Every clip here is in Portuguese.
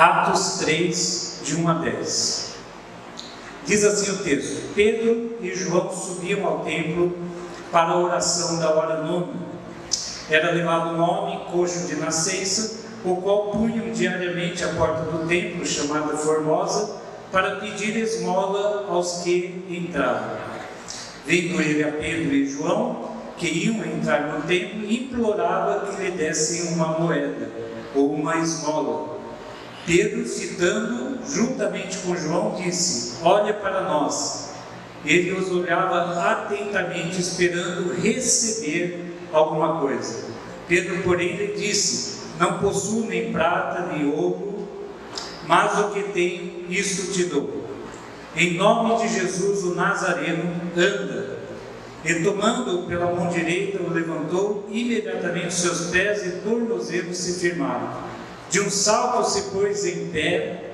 Atos 3, de 1 a 10. Diz assim o texto: Pedro e João subiam ao templo para a oração da hora nona. Era levado um homem coxo de nascença, o qual punham diariamente à porta do templo, chamada Formosa, para pedir esmola aos que entravam. Vendo ele a Pedro e João, que iam entrar no templo, implorava que lhe dessem uma moeda ou uma esmola. Pedro, citando juntamente com João, disse: Olha para nós. Ele os olhava atentamente, esperando receber alguma coisa. Pedro, porém, lhe disse: Não possuo nem prata nem ouro, mas o que tenho, isso te dou. Em nome de Jesus, o Nazareno, anda. E tomando-o pela mão direita, o levantou, imediatamente seus pés e tornozelos se firmaram. De um salto se pôs em pé,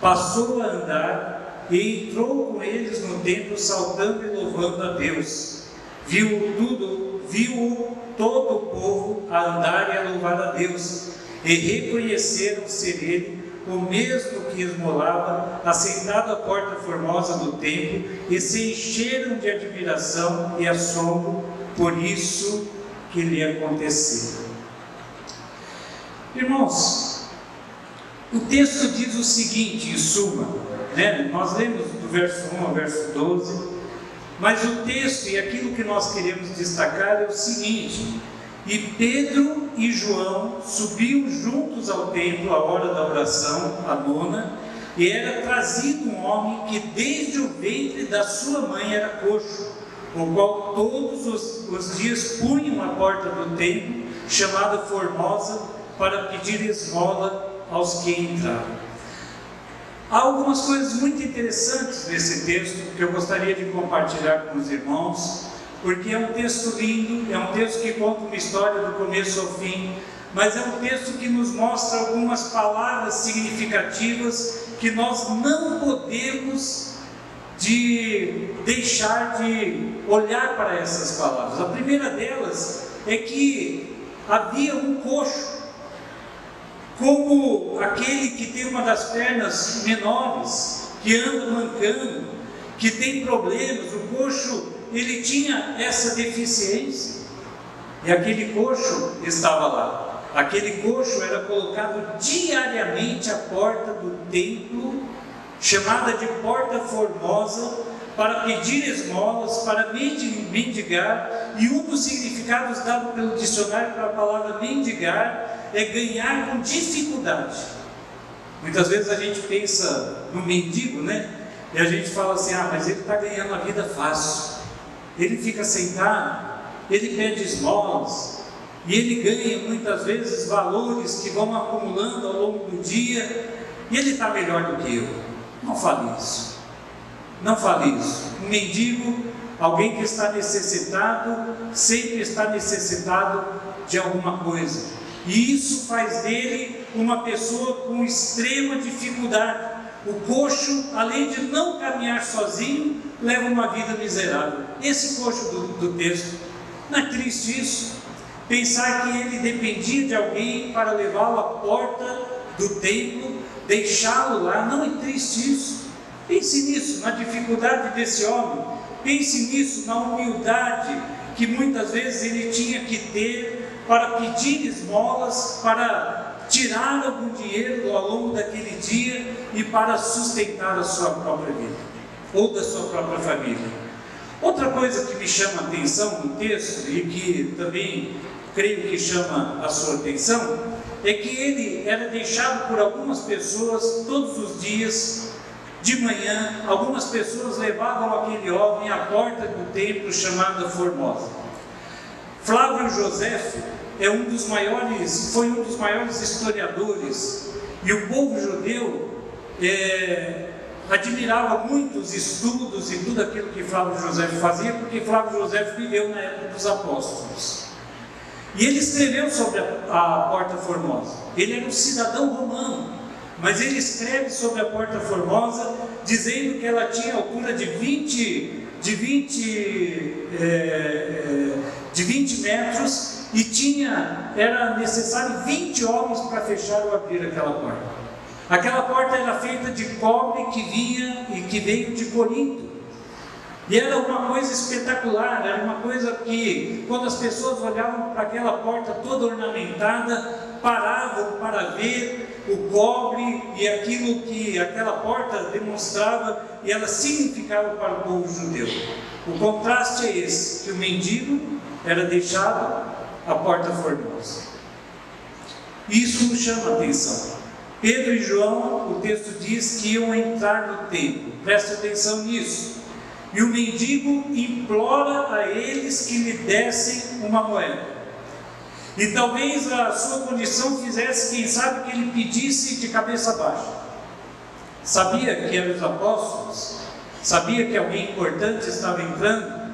passou a andar e entrou com eles no templo, saltando e louvando a Deus. Viu tudo, viu todo o povo a andar e a louvar a Deus, e reconheceram ser ele o mesmo que esmolava, assentado à porta formosa do templo, e se encheram de admiração e assombro por isso que lhe aconteceu. Irmãos, o texto diz o seguinte, em suma, né? nós lemos do verso 1 ao verso 12, mas o texto e aquilo que nós queremos destacar é o seguinte: e Pedro e João subiam juntos ao templo à hora da oração, a nona, e era trazido um homem que desde o ventre da sua mãe era coxo, o qual todos os, os dias punham à porta do templo, chamada Formosa, para pedir esmola aos que entravam. Há algumas coisas muito interessantes nesse texto que eu gostaria de compartilhar com os irmãos porque é um texto lindo, é um texto que conta uma história do começo ao fim, mas é um texto que nos mostra algumas palavras significativas que nós não podemos de deixar de olhar para essas palavras. A primeira delas é que havia um coxo, como aquele que tem uma das pernas menores, que anda mancando, que tem problemas, o coxo ele tinha essa deficiência. E aquele coxo estava lá. Aquele coxo era colocado diariamente à porta do templo, chamada de Porta Formosa, para pedir esmolas, para mendigar, e um dos significados dado pelo dicionário para a palavra mendigar é ganhar com dificuldade. Muitas vezes a gente pensa no mendigo, né? E a gente fala assim: ah, mas ele está ganhando a vida fácil ele fica sentado, ele pede esmolas, e ele ganha muitas vezes valores que vão acumulando ao longo do dia, e ele está melhor do que eu. Não fale isso. Não fale isso. Um mendigo, alguém que está necessitado, sempre está necessitado de alguma coisa. E isso faz dele uma pessoa com extrema dificuldade. O coxo, além de não caminhar sozinho, leva uma vida miserável. Esse coxo do, do texto, não é triste isso? Pensar que ele dependia de alguém para levá-lo à porta do templo, deixá-lo lá, não é triste isso? Pense nisso, na dificuldade desse homem, pense nisso, na humildade que muitas vezes ele tinha que ter para pedir esmolas, para tirar algum dinheiro ao longo daquele dia e para sustentar a sua própria vida ou da sua própria família. Outra coisa que me chama a atenção no texto e que também creio que chama a sua atenção é que ele era deixado por algumas pessoas todos os dias de manhã. Algumas pessoas levavam aquele homem à porta do templo chamada Formosa. Flávio José é um dos maiores, foi um dos maiores historiadores e o povo judeu é, admirava muito os estudos e tudo aquilo que Flávio José fazia, porque Flávio José viveu na época dos apóstolos. E ele escreveu sobre a, a Porta Formosa. Ele era um cidadão romano, mas ele escreve sobre a Porta Formosa dizendo que ela tinha altura de 20, de 20, é, é, de 20 metros e tinha, era necessário 20 homens para fechar ou abrir aquela porta. Aquela porta era feita de cobre que vinha e que veio de Corinto. E era uma coisa espetacular, era uma coisa que, quando as pessoas olhavam para aquela porta toda ornamentada, paravam para ver o cobre e aquilo que aquela porta demonstrava e ela significava para o povo judeu. O contraste é esse: que o mendigo era deixado à porta formosa. Isso nos chama a atenção. Pedro e João, o texto diz que iam entrar no templo, preste atenção nisso. E o mendigo implora a eles que lhe dessem uma moeda. E talvez a sua condição fizesse, quem sabe, que ele pedisse de cabeça baixa. Sabia que eram os apóstolos, sabia que alguém importante estava entrando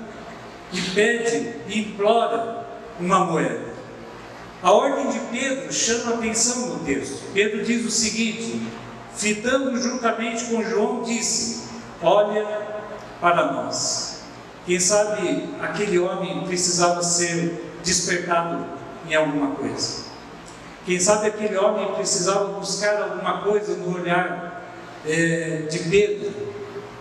e pede implora uma moeda. A ordem de Pedro chama atenção no texto. Pedro diz o seguinte: fitando juntamente com João, disse: Olha para nós. Quem sabe aquele homem precisava ser despertado em alguma coisa. Quem sabe aquele homem precisava buscar alguma coisa no olhar é, de Pedro,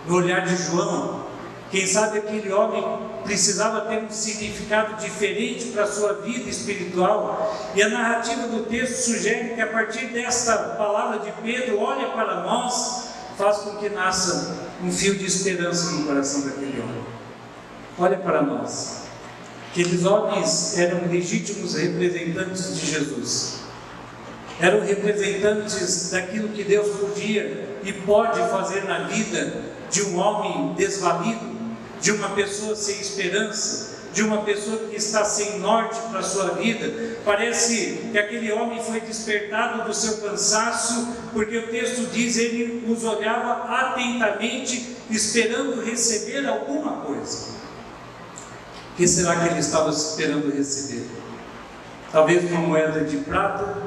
no olhar de João. Quem sabe aquele homem precisava ter um significado diferente para a sua vida espiritual. E a narrativa do texto sugere que a partir desta palavra de Pedro, olha para nós, faz com que nasça um fio de esperança no coração daquele homem. Olha para nós. Aqueles homens eram legítimos representantes de Jesus. Eram representantes daquilo que Deus podia e pode fazer na vida de um homem desvalido, de uma pessoa sem esperança, de uma pessoa que está sem norte para a sua vida. Parece que aquele homem foi despertado do seu cansaço, porque o texto diz ele os olhava atentamente, esperando receber alguma coisa. O que será que ele estava esperando receber? Talvez uma moeda de prata,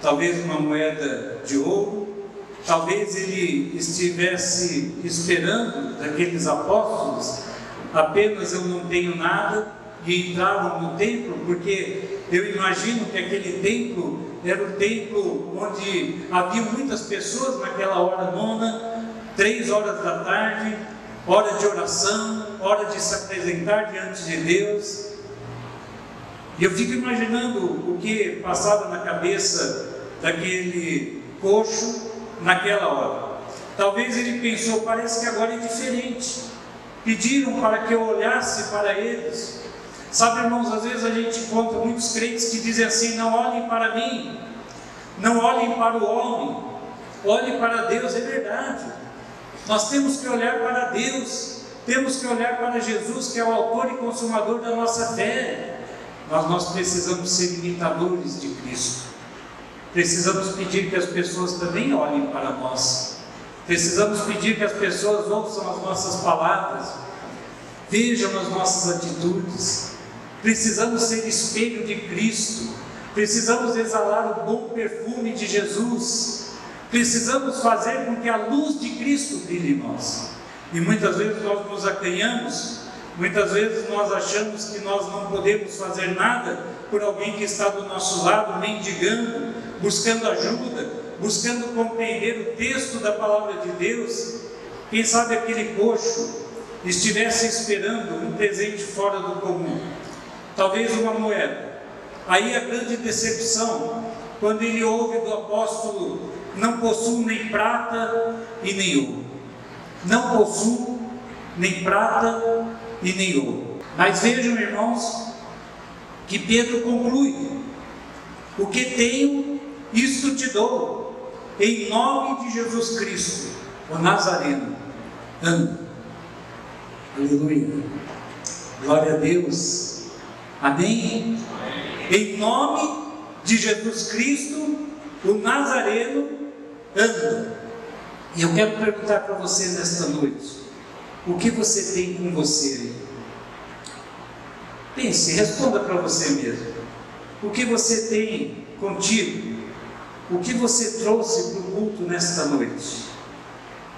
talvez uma moeda de ouro, talvez ele estivesse esperando daqueles apóstolos apenas eu não tenho nada e entravam no templo, porque eu imagino que aquele templo era o templo onde havia muitas pessoas naquela hora nona, três horas da tarde, hora de oração, hora de se apresentar diante de Deus. E eu fico imaginando o que passava na cabeça daquele coxo naquela hora. Talvez ele pensou, parece que agora é diferente. Pediram para que eu olhasse para eles. Sabe, irmãos, às vezes a gente encontra muitos crentes que dizem assim: não olhem para mim, não olhem para o homem, olhem para Deus, é verdade. Nós temos que olhar para Deus, temos que olhar para Jesus, que é o autor e consumador da nossa fé. Mas nós precisamos ser imitadores de Cristo. Precisamos pedir que as pessoas também olhem para nós. Precisamos pedir que as pessoas ouçam as nossas palavras, vejam as nossas atitudes. Precisamos ser espelho de Cristo. Precisamos exalar o bom perfume de Jesus. Precisamos fazer com que a luz de Cristo brilhe em nós. E muitas vezes nós nos acanhamos, muitas vezes nós achamos que nós não podemos fazer nada por alguém que está do nosso lado, mendigando, buscando ajuda, buscando compreender o texto da palavra de Deus. Quem sabe aquele coxo estivesse esperando um presente fora do comum, talvez uma moeda. Aí a grande decepção, quando ele ouve do apóstolo: Não possuo nem prata e nem ouro. Não possuo nem prata e nem ouro. Mas vejam, irmãos, que Pedro conclui: O que tenho, isto te dou, em nome de Jesus Cristo, o Nazareno. Anda. Aleluia. Glória a Deus. Amém? Em nome de Jesus Cristo, o Nazareno anda. E eu quero perguntar para você nesta noite: o que você tem com você? Pense, responda para você mesmo. O que você tem contigo? O que você trouxe para o culto nesta noite?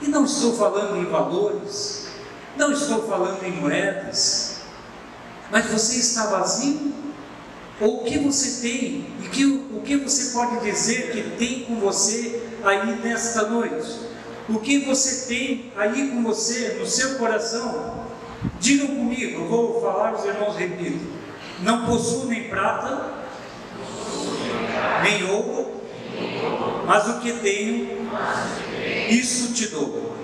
E não estou falando em valores, não estou falando em moedas, mas você está vazio? Ou o que você tem e que, o que você pode dizer que tem com você aí nesta noite? O que você tem aí com você, no seu coração? Digam comigo, vou falar, os irmãos repitam. Não possuo nem prata, nem ouro, mas o que tenho, isso te dou.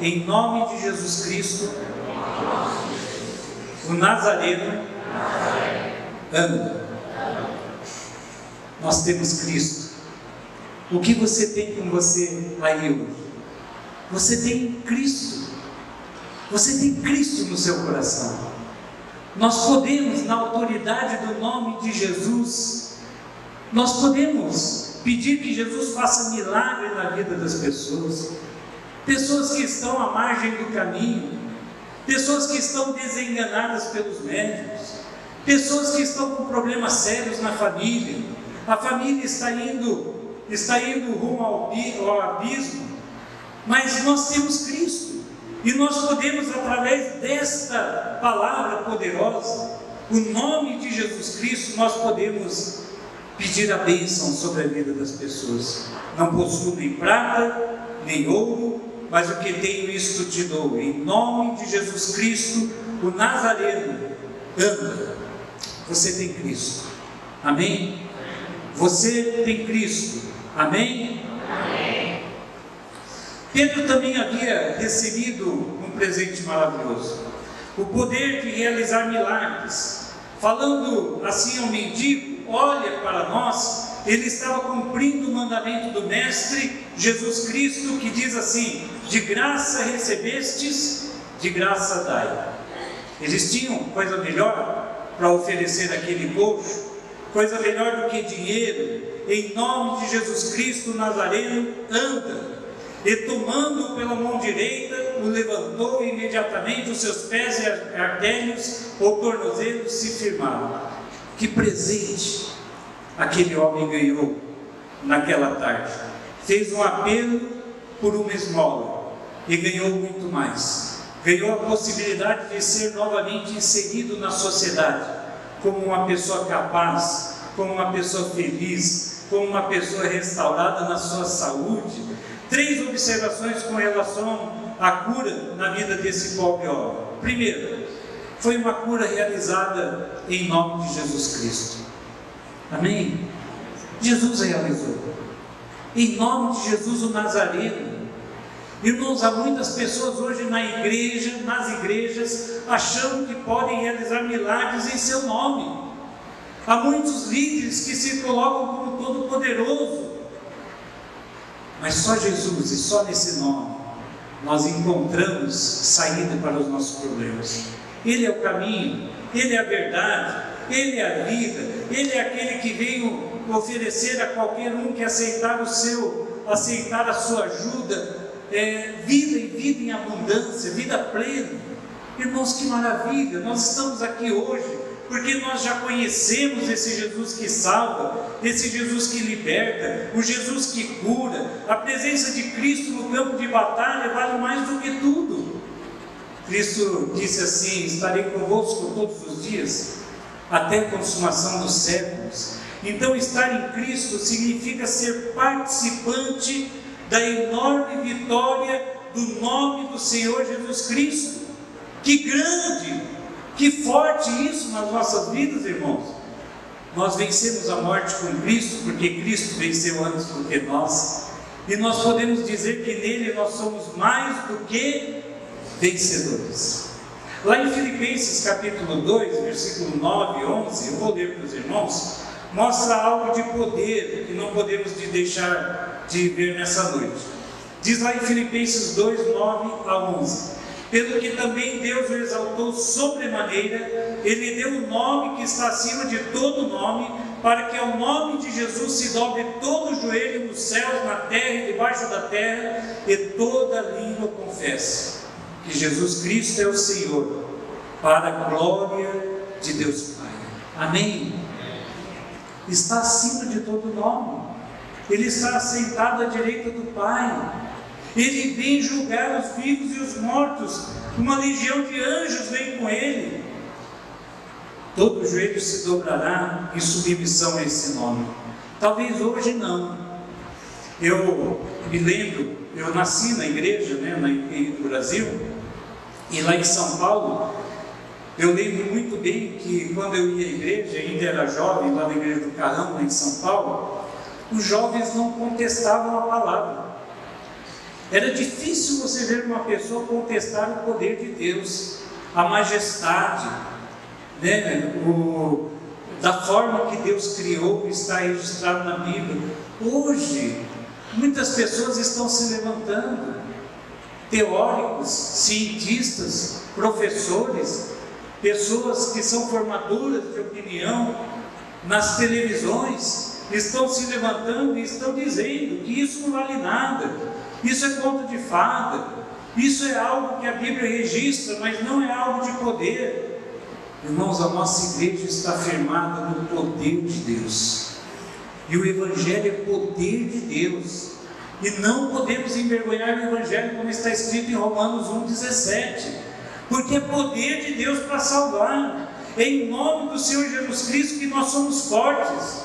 Em nome de Jesus Cristo, o Nazareno anda. Nós temos Cristo. O que você tem com você aí hoje? Você tem Cristo. Você tem Cristo no seu coração. Nós podemos, na autoridade do nome de Jesus, nós podemos pedir que Jesus faça milagre na vida das pessoas. Pessoas que estão à margem do caminho, pessoas que estão desenganadas pelos médicos, pessoas que estão com problemas sérios na família, a família está indo, está indo rumo ao abismo, mas nós temos Cristo. E nós podemos, através desta palavra poderosa, o nome de Jesus Cristo, nós podemos pedir a bênção sobre a vida das pessoas. Não possuo nem prata, nem ouro, mas o que tenho, isto te dou. Em nome de Jesus Cristo, o Nazareno, anda. Você tem Cristo. Amém? Você tem Cristo. Amém? Amém. Pedro também havia recebido um presente maravilhoso: o poder de realizar milagres. Falando assim ao mendigo, olha para nós, ele estava cumprindo o mandamento do Mestre Jesus Cristo, que diz assim: de graça recebestes, de graça dai. Eles tinham coisa melhor para oferecer aquele coxo, coisa melhor do que dinheiro. Em nome de Jesus Cristo Nazareno, anda. E tomando-o pela mão direita, o levantou e imediatamente os seus pés e artérios ou tornozelos se firmaram. Que presente aquele homem ganhou naquela tarde. Fez um apelo por uma esmola e ganhou muito mais. Ganhou a possibilidade de ser novamente inserido na sociedade como uma pessoa capaz, como uma pessoa feliz, como uma pessoa restaurada na sua saúde. Três observações com relação à cura na vida desse pobre homem. Primeiro, foi uma cura realizada em nome de Jesus Cristo. Amém? Jesus realizou. Em nome de Jesus o Nazareno. Irmãos, há muitas pessoas hoje na igreja, nas igrejas, achando que podem realizar milagres em seu nome. Há muitos líderes que se colocam como todo-poderoso. Mas só Jesus e só nesse nome nós encontramos saída para os nossos problemas. Ele é o caminho, Ele é a verdade, Ele é a vida, Ele é aquele que veio oferecer a qualquer um que aceitar o seu, aceitar a sua ajuda, é, vida e vida em abundância, vida plena. Irmãos, que maravilha! Nós estamos aqui hoje porque nós já conhecemos esse Jesus que salva, esse Jesus que liberta, o Jesus que cura. A presença de Cristo no campo de batalha vale mais do que tudo. Cristo disse assim: Estarei convosco todos os dias, até a consumação dos séculos. Então, estar em Cristo significa ser participante da enorme vitória do nome do Senhor Jesus Cristo. Que grande, que forte isso nas nossas vidas, irmãos. Nós vencemos a morte com Cristo, porque Cristo venceu antes do que nós. E nós podemos dizer que nele nós somos mais do que vencedores. Lá em Filipenses capítulo 2, versículo 9 e 11, eu vou ler para os irmãos, mostra algo de poder que não podemos deixar de ver nessa noite. Diz lá em Filipenses 2, 9 a 11: Pelo que também Deus o exaltou sobremaneira, Ele deu o nome que está acima de todo nome, para que ao nome de Jesus se dobre todo o joelho nos céus, na terra e debaixo da terra, e toda língua confesse que Jesus Cristo é o Senhor, para a glória de Deus Pai. Amém? Está acima de todo nome. Ele está assentado à direita do Pai. Ele vem julgar os vivos e os mortos. Uma legião de anjos vem com ele. Todo joelho se dobrará em submissão a esse nome. Talvez hoje não. Eu me lembro, eu nasci na igreja, né, no Brasil, e lá em São Paulo, eu lembro muito bem que quando eu ia à igreja, ainda era jovem, lá na igreja do Carrão, lá em São Paulo, os jovens não contestavam a palavra. Era difícil você ver uma pessoa contestar o poder de Deus, a majestade, né? o, da forma que Deus criou, está registrado na Bíblia. Hoje, muitas pessoas estão se levantando, teóricos, cientistas, professores, pessoas que são formadoras de opinião nas televisões, estão se levantando e estão dizendo que isso não vale nada isso é conto de fada. Isso é algo que a Bíblia registra, mas não é algo de poder. Irmãos, a nossa igreja está firmada no poder de Deus. E o Evangelho é poder de Deus. E não podemos envergonhar o Evangelho, como está escrito em Romanos 1,17. Porque é poder de Deus para salvar. É em nome do Senhor Jesus Cristo que nós somos fortes,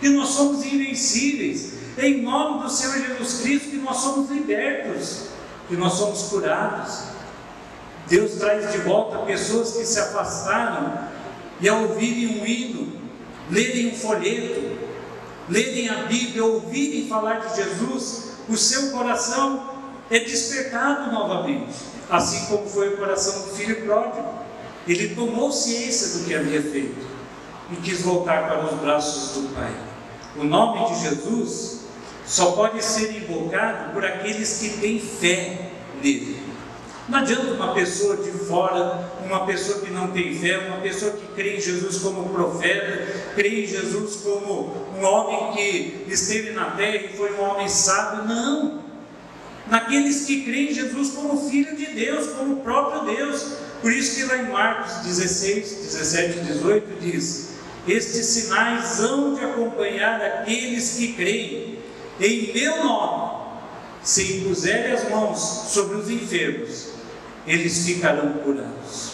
que nós somos invencíveis em nome do Senhor Jesus Cristo que nós somos libertos, que nós somos curados. Deus traz de volta pessoas que se afastaram e ao ouvirem um hino, lerem um folheto, lerem a Bíblia, ouvirem falar de Jesus, o seu coração é despertado novamente, assim como foi o coração do filho pródigo. Ele tomou ciência do que havia feito e quis voltar para os braços do Pai. O nome de Jesus só pode ser invocado por aqueles que têm fé nele. Não adianta uma pessoa de fora, uma pessoa que não tem fé, uma pessoa que crê em Jesus como profeta, crê em Jesus como um homem que esteve na terra e foi um homem sábio. Não! Naqueles que creem em Jesus como Filho de Deus, como próprio Deus. Por isso que lá em Marcos 16, 17 e 18 diz: Estes sinais hão de acompanhar aqueles que creem em meu nome, se impuserem as mãos sobre os enfermos, eles ficarão curados.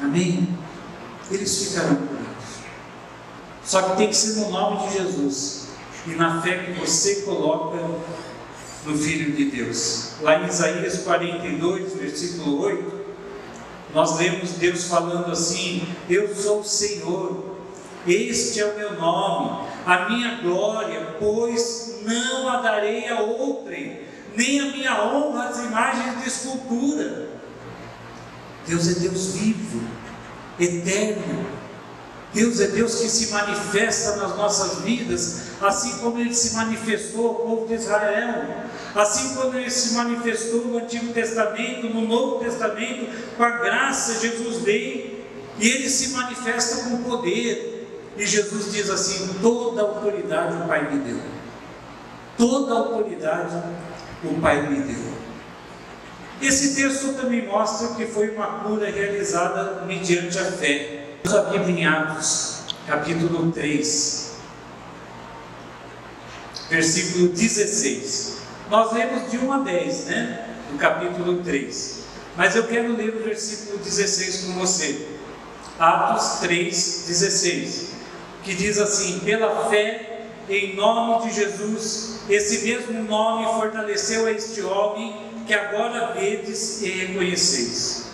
Amém? Eles ficarão curados. Só que tem que ser no nome de Jesus e na fé que você coloca no Filho de Deus. Lá em Isaías 42, versículo 8, nós lemos Deus falando assim: Eu sou o Senhor, este é o meu nome, a minha glória, pois não a darei a outrem, nem a minha honra às imagens de escultura. Deus é Deus vivo, eterno. Deus é Deus que se manifesta nas nossas vidas, assim como Ele se manifestou ao povo de Israel, assim como Ele se manifestou no Antigo Testamento, no Novo Testamento, com a graça, Jesus veio e Ele se manifesta com poder. E Jesus diz assim: toda autoridade o Pai me deu. Toda autoridade o Pai me deu. Esse texto também mostra que foi uma cura realizada mediante a fé. A Bíblia em Atos, capítulo 3, versículo 16. Nós lemos de 1 a 10, né? Do capítulo 3. Mas eu quero ler o versículo 16 com você. Atos 3, 16. Que diz assim: Pela fé em nome de Jesus, esse mesmo nome fortaleceu a este homem que agora vedes e reconheceis.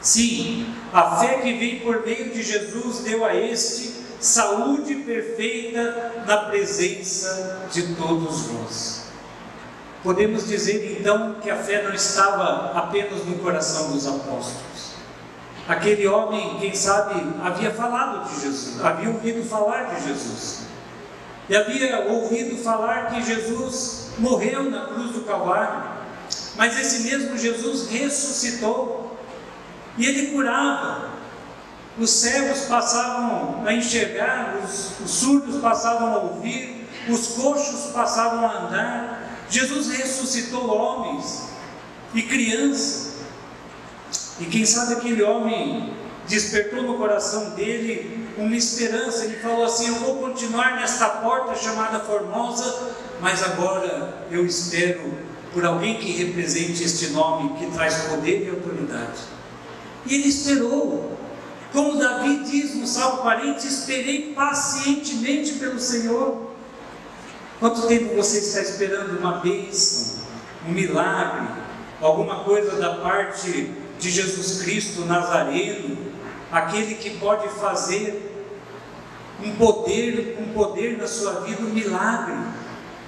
Sim, a fé que vem por meio de Jesus deu a este saúde perfeita na presença de todos nós. Podemos dizer então que a fé não estava apenas no coração dos apóstolos. Aquele homem, quem sabe, havia falado de Jesus, havia ouvido falar de Jesus e havia ouvido falar que Jesus morreu na cruz do Calvário, mas esse mesmo Jesus ressuscitou e ele curava. Os cegos passavam a enxergar, os, os surdos passavam a ouvir, os coxos passavam a andar. Jesus ressuscitou homens e crianças. E quem sabe aquele homem despertou no coração dele uma esperança. Ele falou assim: Eu vou continuar nesta porta chamada Formosa, mas agora eu espero por alguém que represente este nome, que traz poder e autoridade. E ele esperou. Como Davi diz no Salmo 40, esperei pacientemente pelo Senhor. Quanto tempo você está esperando uma bênção, um milagre, alguma coisa da parte de Jesus Cristo Nazareno, aquele que pode fazer um poder, um poder na sua vida, um milagre.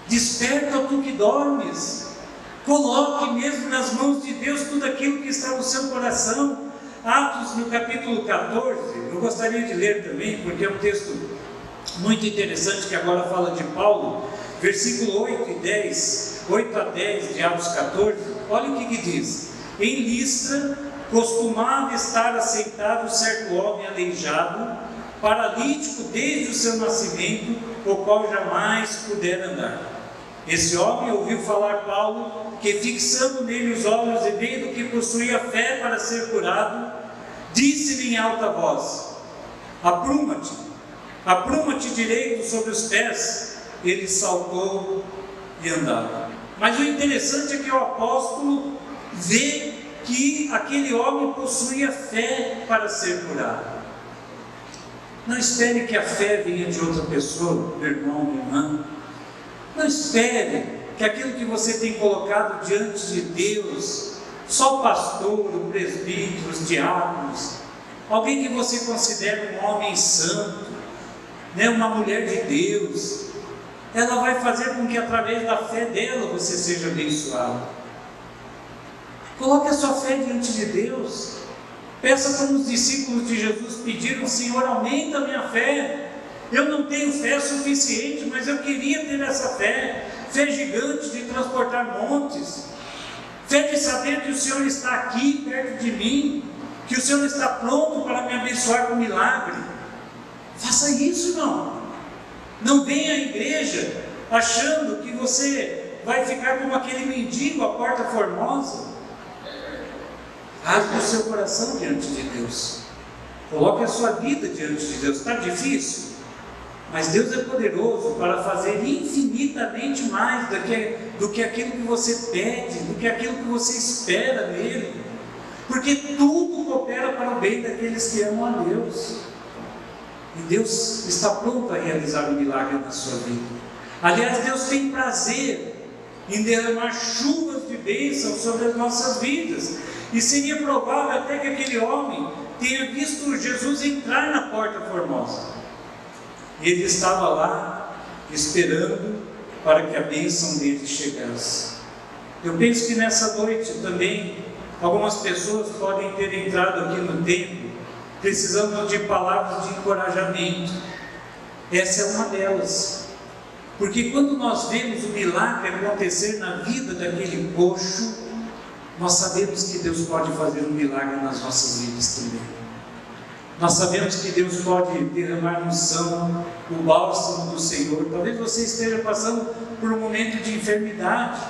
Desperta tu que dormes. Coloque mesmo nas mãos de Deus tudo aquilo que está no seu coração. Atos no capítulo 14, eu gostaria de ler também, porque é um texto muito interessante que agora fala de Paulo, versículo 8 e 10, 8 a 10 de Atos 14, olha o que, que diz: Em Listra costumava estar assentado certo homem aleijado, paralítico desde o seu nascimento, o qual jamais pudera andar. Esse homem ouviu falar Paulo, que fixando nele os olhos e vendo que possuía fé para ser curado, disse-lhe em alta voz: Apruma-te, apruma-te direito sobre os pés. Ele saltou e andava. Mas o interessante é que o apóstolo vê que aquele homem possuía fé para ser curado. Não espere que a fé venha de outra pessoa, meu irmão, minha irmã. Não espere que aquilo que você tem colocado diante de Deus, só o pastor, o presbítero, os diáconos, alguém que você considera um homem santo, né, uma mulher de Deus, ela vai fazer com que através da fé dela você seja abençoado. Coloque a sua fé diante de Deus. Peça como os discípulos de Jesus pediram: Senhor, aumenta a minha fé. Eu não tenho fé suficiente, mas eu queria ter essa fé fé gigante de transportar montes, fé de saber que o Senhor está aqui perto de mim, que o Senhor está pronto para me abençoar com milagre. Faça isso, irmão. Não venha à igreja achando que você vai ficar como aquele mendigo à porta formosa. Rasgue o seu coração diante de Deus. Coloque a sua vida diante de Deus. Está difícil? Mas Deus é poderoso para fazer infinitamente mais do que, do que aquilo que você pede, do que aquilo que você espera nele. Porque tudo coopera para o bem daqueles que amam a Deus. E Deus está pronto a realizar o um milagre na sua vida. Aliás, Deus tem prazer em derramar chuvas de bênção sobre as nossas vidas. E seria provável até que aquele homem tenha visto Jesus entrar na porta formosa. Ele estava lá esperando para que a bênção dele chegasse. Eu penso que nessa noite também algumas pessoas podem ter entrado aqui no templo precisando de palavras de encorajamento. Essa é uma delas. Porque quando nós vemos o milagre acontecer na vida daquele coxo, nós sabemos que Deus pode fazer um milagre nas nossas vidas também. Nós sabemos que Deus pode derramar unção, o bálsamo do Senhor. Talvez você esteja passando por um momento de enfermidade.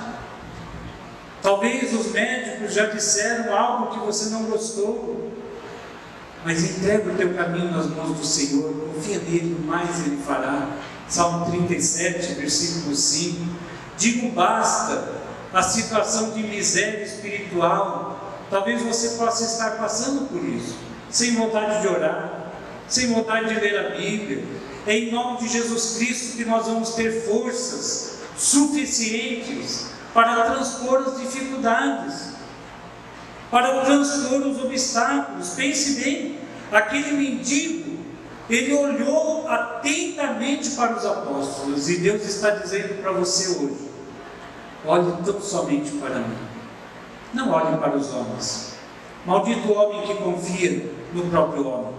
Talvez os médicos já disseram algo que você não gostou. Mas entrega o teu caminho nas mãos do Senhor, confia nele, mais ele fará. Salmo 37, versículo 5. Diga um basta a situação de miséria espiritual. Talvez você possa estar passando por isso sem vontade de orar, sem vontade de ler a Bíblia. É em nome de Jesus Cristo que nós vamos ter forças suficientes para transpor as dificuldades, para transpor os obstáculos. Pense bem, aquele mendigo, ele olhou atentamente para os apóstolos e Deus está dizendo para você hoje: olhe tão somente para mim, não olhe para os homens. Maldito homem que confia no próprio homem.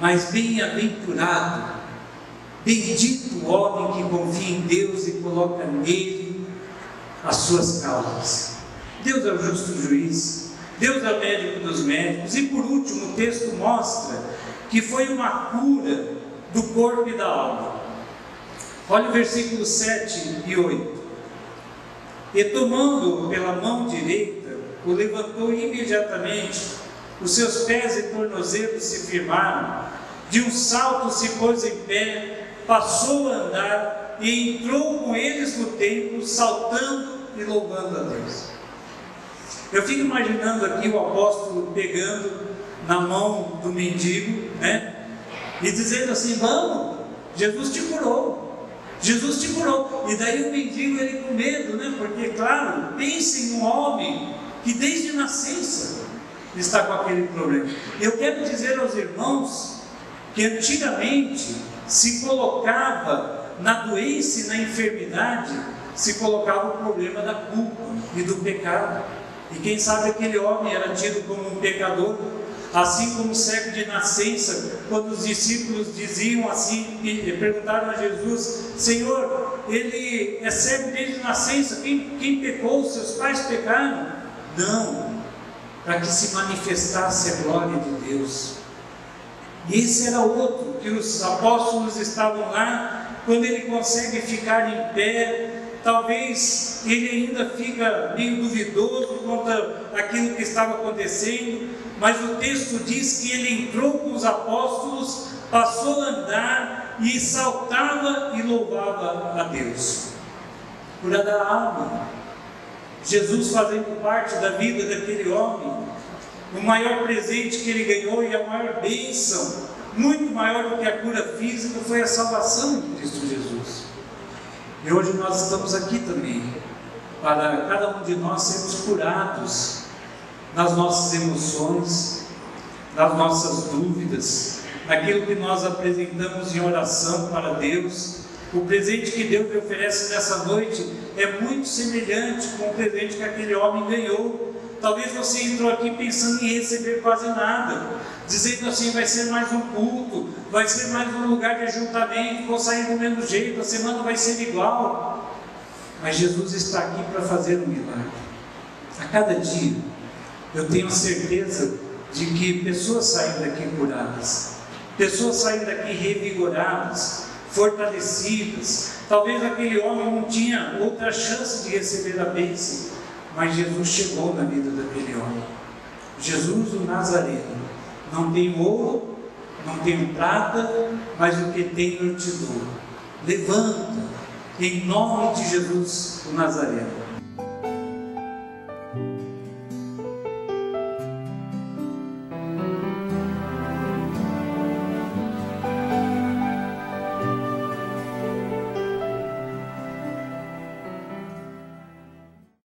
Mas bem-aventurado, bendito o homem que confia em Deus e coloca nele as suas causas. Deus é o justo juiz, Deus é o médico dos médicos. E por último, o texto mostra que foi uma cura do corpo e da alma. Olha o versículo 7 e 8. E tomando pela mão direita, o levantou imediatamente os seus pés e tornozelos se firmaram, de um salto se pôs em pé, passou a andar e entrou com eles no templo, saltando e louvando a Deus. Eu fico imaginando aqui o apóstolo pegando na mão do mendigo, né? E dizendo assim: Vamos, Jesus te curou, Jesus te curou. E daí o mendigo ele com medo, né? Porque, claro, pense em um homem que desde nascença está com aquele problema. Eu quero dizer aos irmãos que antigamente se colocava na doença e na enfermidade, se colocava o problema da culpa e do pecado. E quem sabe aquele homem era tido como um pecador, assim como o cego de nascença, quando os discípulos diziam assim, e perguntaram a Jesus: Senhor, ele é cego desde nascença, quem, quem pecou? Seus pais pecaram? Não, para que se manifestasse a glória de Deus. E esse era outro, que os apóstolos estavam lá, quando ele consegue ficar em pé, talvez ele ainda fica meio duvidoso quanto aquilo que estava acontecendo, mas o texto diz que ele entrou com os apóstolos, passou a andar e saltava e louvava a Deus. Cura da alma. Jesus fazendo parte da vida daquele homem, o maior presente que ele ganhou e a maior bênção, muito maior do que a cura física, foi a salvação de Cristo Jesus. E hoje nós estamos aqui também, para cada um de nós sermos curados nas nossas emoções, nas nossas dúvidas, naquilo que nós apresentamos em oração para Deus. O presente que Deus lhe oferece nessa noite é muito semelhante com o presente que aquele homem ganhou. Talvez você entrou aqui pensando em receber quase nada, dizendo assim: vai ser mais um culto, vai ser mais um lugar de ajuntamento, vou sair do mesmo jeito, a semana vai ser igual. Mas Jesus está aqui para fazer um milagre. A cada dia, eu tenho certeza de que pessoas saem daqui curadas, pessoas saem daqui revigoradas, fortalecidas. Talvez aquele homem não tinha outra chance de receber a bênção, mas Jesus chegou na vida daquele homem. Jesus o Nazareno não tem ouro, não tem prata, mas o que tem eu te dou. Levanta, em nome de Jesus o Nazareno.